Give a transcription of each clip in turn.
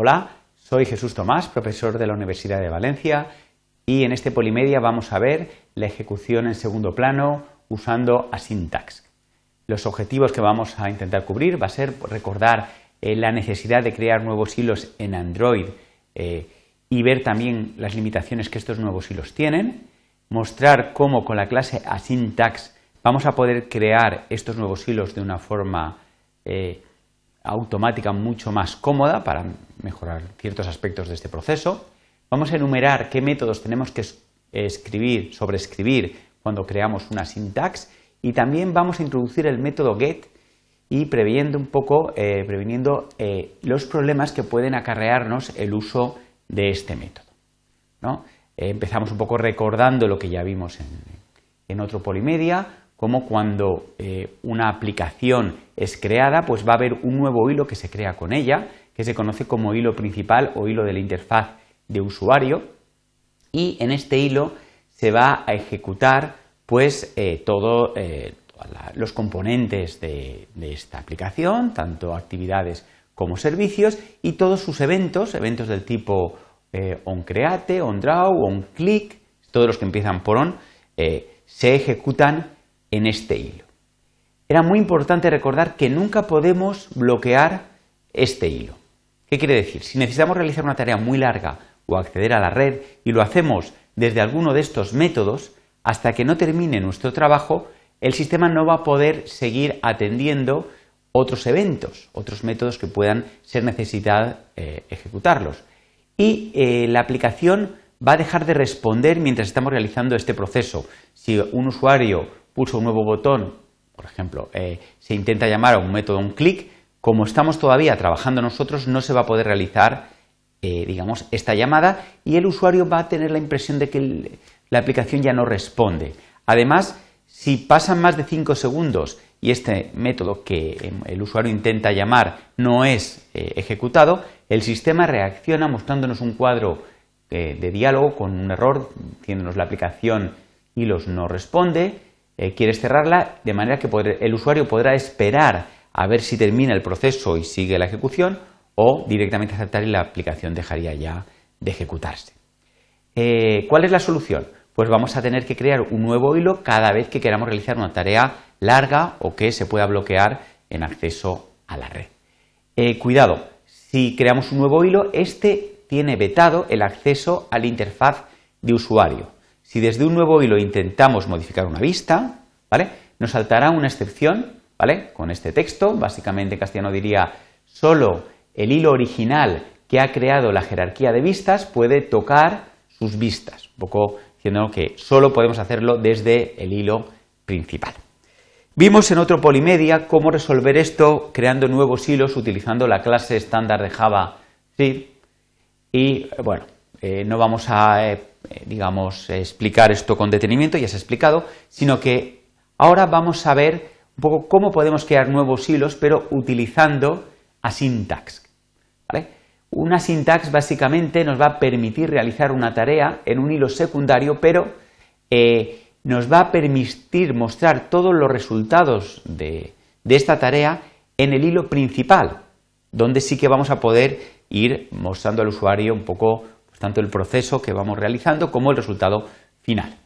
Hola, soy Jesús Tomás, profesor de la Universidad de Valencia y en este Polimedia vamos a ver la ejecución en segundo plano usando Asyntax. Los objetivos que vamos a intentar cubrir va a ser recordar eh, la necesidad de crear nuevos hilos en Android eh, y ver también las limitaciones que estos nuevos hilos tienen, mostrar cómo con la clase Asyntax vamos a poder crear estos nuevos hilos de una forma eh, automática mucho más cómoda para mejorar ciertos aspectos de este proceso. Vamos a enumerar qué métodos tenemos que escribir, sobreescribir cuando creamos una syntax y también vamos a introducir el método get y previendo un poco, eh, previniendo eh, los problemas que pueden acarrearnos el uso de este método. Eh, empezamos un poco recordando lo que ya vimos en, en otro Polimedia, como cuando una aplicación es creada, pues va a haber un nuevo hilo que se crea con ella, que se conoce como hilo principal o hilo de la interfaz de usuario, y en este hilo se va a ejecutar pues todos los componentes de, esta aplicación, tanto actividades como servicios, y todos sus eventos, eventos del tipo eh, onCreate, onDraw, onClick, todos los que empiezan por on, eh, se ejecutan en este hilo. Era muy importante recordar que nunca podemos bloquear este hilo. ¿Qué quiere decir? Si necesitamos realizar una tarea muy larga o acceder a la red y lo hacemos desde alguno de estos métodos, hasta que no termine nuestro trabajo, el sistema no va a poder seguir atendiendo otros eventos, otros métodos que puedan ser necesidad eh, ejecutarlos. Y eh, la aplicación va a dejar de responder mientras estamos realizando este proceso. Si un usuario pulsa un nuevo botón, por ejemplo, eh, se intenta llamar a un método un clic, como estamos todavía trabajando nosotros, no se va a poder realizar, digamos, esta llamada y el usuario va a tener la impresión de que la aplicación ya no responde. Además, si pasan más de 5 segundos y este método que el usuario intenta llamar no es eh, ejecutado, el sistema reacciona mostrándonos un cuadro eh, de diálogo con un error, diciéndonos la aplicación y los no responde, eh, quieres cerrarla, de manera que el usuario podrá esperar a ver si termina el proceso y sigue la ejecución o directamente aceptar y la aplicación dejaría ya de ejecutarse. ¿Cuál es la solución? pues vamos a tener que crear un nuevo hilo cada vez que queramos realizar una tarea larga o que se pueda bloquear en acceso a la red. Eh, cuidado, si creamos un nuevo hilo, este tiene vetado el acceso a la interfaz de usuario. Si desde un nuevo hilo intentamos modificar una vista, ¿vale? Nos saltará una excepción, ¿vale? Con este texto, básicamente en castellano diría solo el hilo original que ha creado la jerarquía de vistas puede tocar sus vistas. Un poco diciendo que solo podemos hacerlo desde el hilo principal. Vimos en otro Polimedia cómo resolver esto creando nuevos hilos utilizando la clase estándar de Java y bueno, eh, no vamos a, eh, digamos, explicar esto con detenimiento, ya se ha explicado, sino que ahora vamos a ver un poco cómo podemos crear nuevos hilos, pero utilizando asyntax. ¿vale? Una sintax básicamente nos va a permitir realizar una tarea en un hilo secundario, pero eh, nos va a permitir mostrar todos los resultados de, esta tarea en el hilo principal, donde sí que vamos a poder ir mostrando al usuario un poco tanto el proceso que vamos realizando como el resultado final.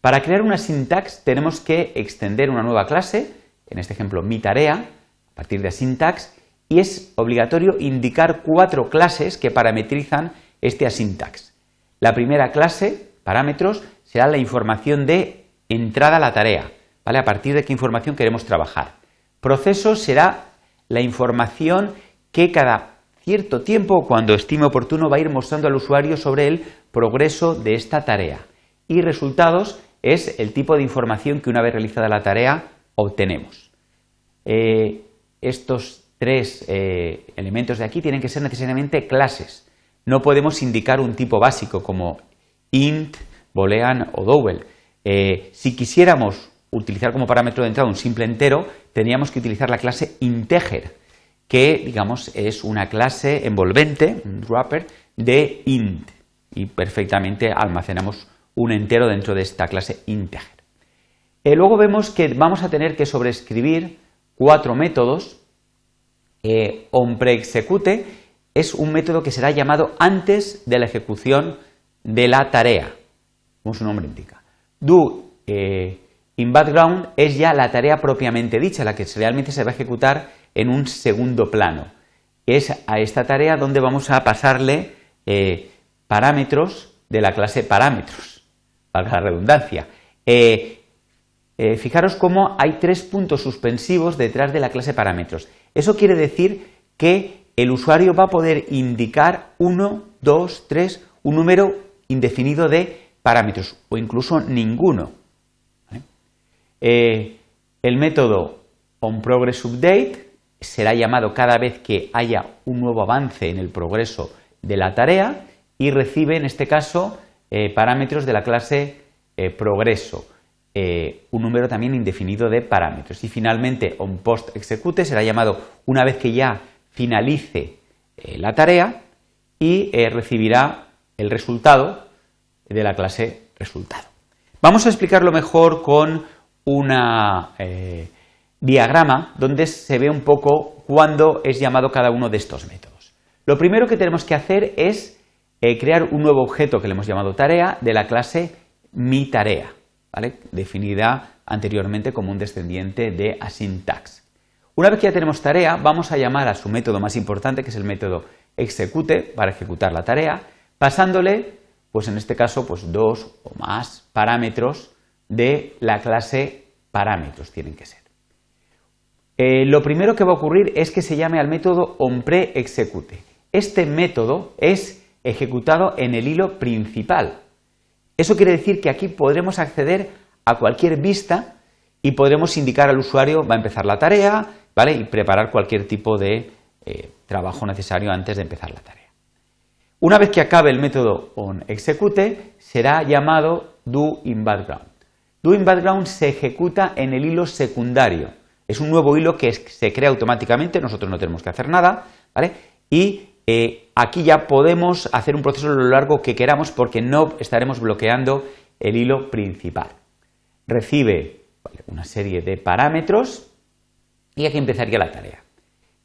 Para crear una syntax tenemos que extender una nueva clase, en este ejemplo mi tarea, a partir de syntax, y es obligatorio indicar cuatro clases que parametrizan este asyntax. La primera clase, parámetros, será la información de entrada a la tarea, ¿vale? A partir de qué información queremos trabajar. Proceso será la información que cada cierto tiempo, cuando estime oportuno, va a ir mostrando al usuario sobre el progreso de esta tarea. Y resultados es el tipo de información que una vez realizada la tarea obtenemos. Eh, estos tres eh, elementos de aquí tienen que ser necesariamente clases. No podemos indicar un tipo básico como int, boolean o double. Eh, si quisiéramos utilizar como parámetro de entrada un simple entero, tendríamos que utilizar la clase integer, que digamos es una clase envolvente, un wrapper, de int. Y perfectamente almacenamos un entero dentro de esta clase integer. Eh, luego vemos que vamos a tener que sobreescribir cuatro métodos eh, onPreExecute es un método que será llamado antes de la ejecución de la tarea, como su nombre indica. Do eh, in background es ya la tarea propiamente dicha, la que realmente se va a ejecutar en un segundo plano. Es a esta tarea donde vamos a pasarle eh, parámetros de la clase parámetros, valga la redundancia. Eh, fijaros cómo hay tres puntos suspensivos detrás de la clase parámetros. Eso quiere decir que el usuario va a poder indicar uno, dos, tres, un número indefinido de parámetros o incluso ninguno. Eh, el método onProgressUpdate será llamado cada vez que haya un nuevo avance en el progreso de la tarea y recibe en este caso eh, parámetros de la clase eh, progreso, un número también indefinido de parámetros. Y finalmente onPostExecute será llamado una vez que ya finalice la tarea y recibirá el resultado de la clase resultado. Vamos a explicarlo mejor con un eh, diagrama donde se ve un poco cuándo es llamado cada uno de estos métodos. Lo primero que tenemos que hacer es eh, crear un nuevo objeto que le hemos llamado tarea de la clase mi tarea, definida anteriormente como un descendiente de asyntax. Una vez que ya tenemos tarea, vamos a llamar a su método más importante, que es el método execute, para ejecutar la tarea, pasándole pues en este caso, pues dos o más parámetros de la clase parámetros tienen que ser. Eh, lo primero que va a ocurrir es que se llame al método onPreExecute. Este método es ejecutado en el hilo principal. Eso quiere decir que aquí podremos acceder a cualquier vista y podremos indicar al usuario va a empezar la tarea, ¿vale? Y preparar cualquier tipo de eh, trabajo necesario antes de empezar la tarea. Una vez que acabe el método onExecute, será llamado doInBackground. DoInBackground se ejecuta en el hilo secundario. Es un nuevo hilo que se crea automáticamente, nosotros no tenemos que hacer nada, ¿vale? Y eh, aquí ya podemos hacer un proceso lo largo que queramos porque no estaremos bloqueando el hilo principal. Recibe una serie de parámetros y aquí empezaría la tarea.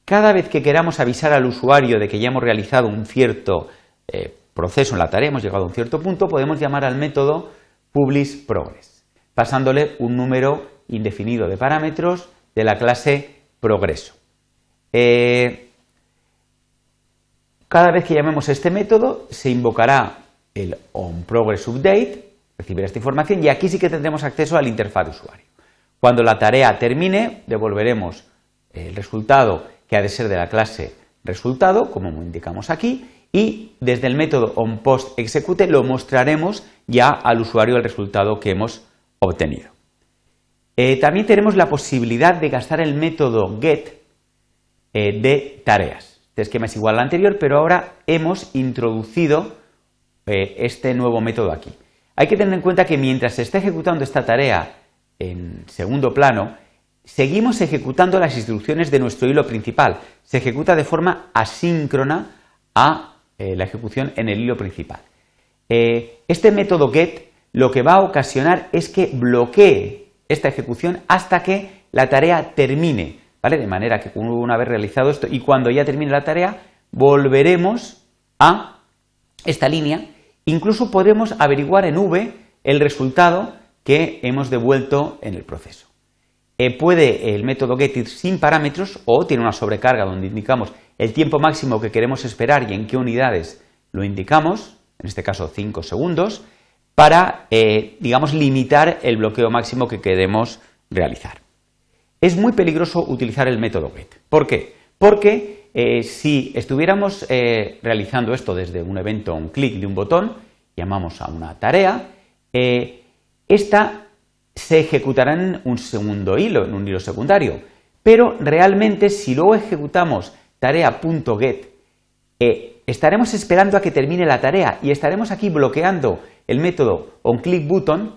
Cada vez que queramos avisar al usuario de que ya hemos realizado un cierto eh, proceso en la tarea, hemos llegado a un cierto punto, podemos llamar al método publishProgress, pasándole un número indefinido de parámetros de la clase progreso. Eh, cada vez que llamemos este método, se invocará el onProgressUpdate, recibirá esta información y aquí sí que tendremos acceso al interfaz de usuario. Cuando la tarea termine, devolveremos el resultado que ha de ser de la clase resultado, como indicamos aquí, y desde el método onPostExecute lo mostraremos ya al usuario el resultado que hemos obtenido. Eh, también tenemos la posibilidad de gastar el método get eh, de tareas. Este esquema es igual al anterior, pero ahora hemos introducido eh, este nuevo método aquí. Hay que tener en cuenta que mientras se está ejecutando esta tarea en segundo plano, seguimos ejecutando las instrucciones de nuestro hilo principal. Se ejecuta de forma asíncrona a la ejecución en el hilo principal. Este método get lo que va a ocasionar es que bloquee esta ejecución hasta que la tarea termine, ¿vale? De manera que una vez realizado esto y cuando ya termine la tarea, volveremos a esta línea. Incluso podemos averiguar en V el resultado que hemos devuelto en el proceso. Eh, puede el método get ir sin parámetros o tiene una sobrecarga donde indicamos el tiempo máximo que queremos esperar y en qué unidades lo indicamos, en este caso 5 segundos, para, eh, digamos, limitar el bloqueo máximo que queremos realizar. Es muy peligroso utilizar el método get. ¿Por qué? Porque eh, si estuviéramos eh, realizando esto desde un evento, un clic de un botón, llamamos a una tarea, esta se ejecutará en un segundo hilo, en un hilo secundario. Pero realmente si luego ejecutamos tarea.get, estaremos esperando a que termine la tarea y estaremos aquí bloqueando el método onClickButton,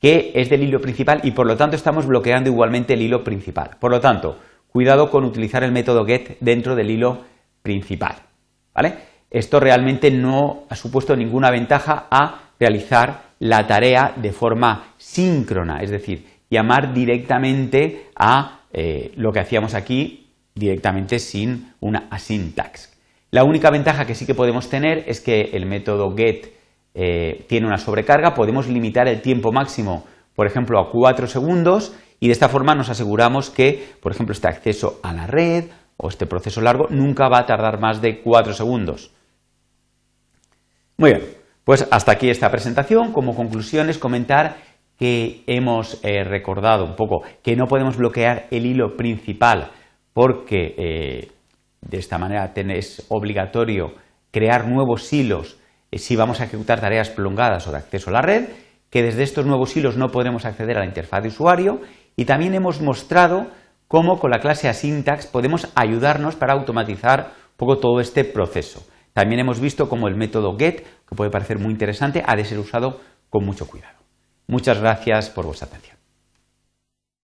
que es del hilo principal y por lo tanto estamos bloqueando igualmente el hilo principal. Por lo tanto, cuidado con utilizar el método get dentro del hilo principal. ¿vale? Esto realmente no ha supuesto ninguna ventaja a realizar la tarea de forma síncrona, es decir, llamar directamente a eh, lo que hacíamos aquí directamente sin una asyntax. La única ventaja que sí que podemos tener es que el método get eh, tiene una sobrecarga, podemos limitar el tiempo máximo, por ejemplo, a 4 segundos y de esta forma nos aseguramos que, por ejemplo, este acceso a la red o este proceso largo nunca va a tardar más de 4 segundos. Muy bien, pues hasta aquí esta presentación. Como conclusiones, comentar que hemos eh, recordado un poco que no podemos bloquear el hilo principal porque eh, de esta manera es obligatorio crear nuevos hilos si vamos a ejecutar tareas prolongadas o de acceso a la red, que desde estos nuevos hilos no podremos acceder a la interfaz de usuario y también hemos mostrado cómo con la clase asyntax podemos ayudarnos para automatizar un poco todo este proceso. También hemos visto cómo el método get, que puede parecer muy interesante, ha de ser usado con mucho cuidado. Muchas gracias por vuestra atención.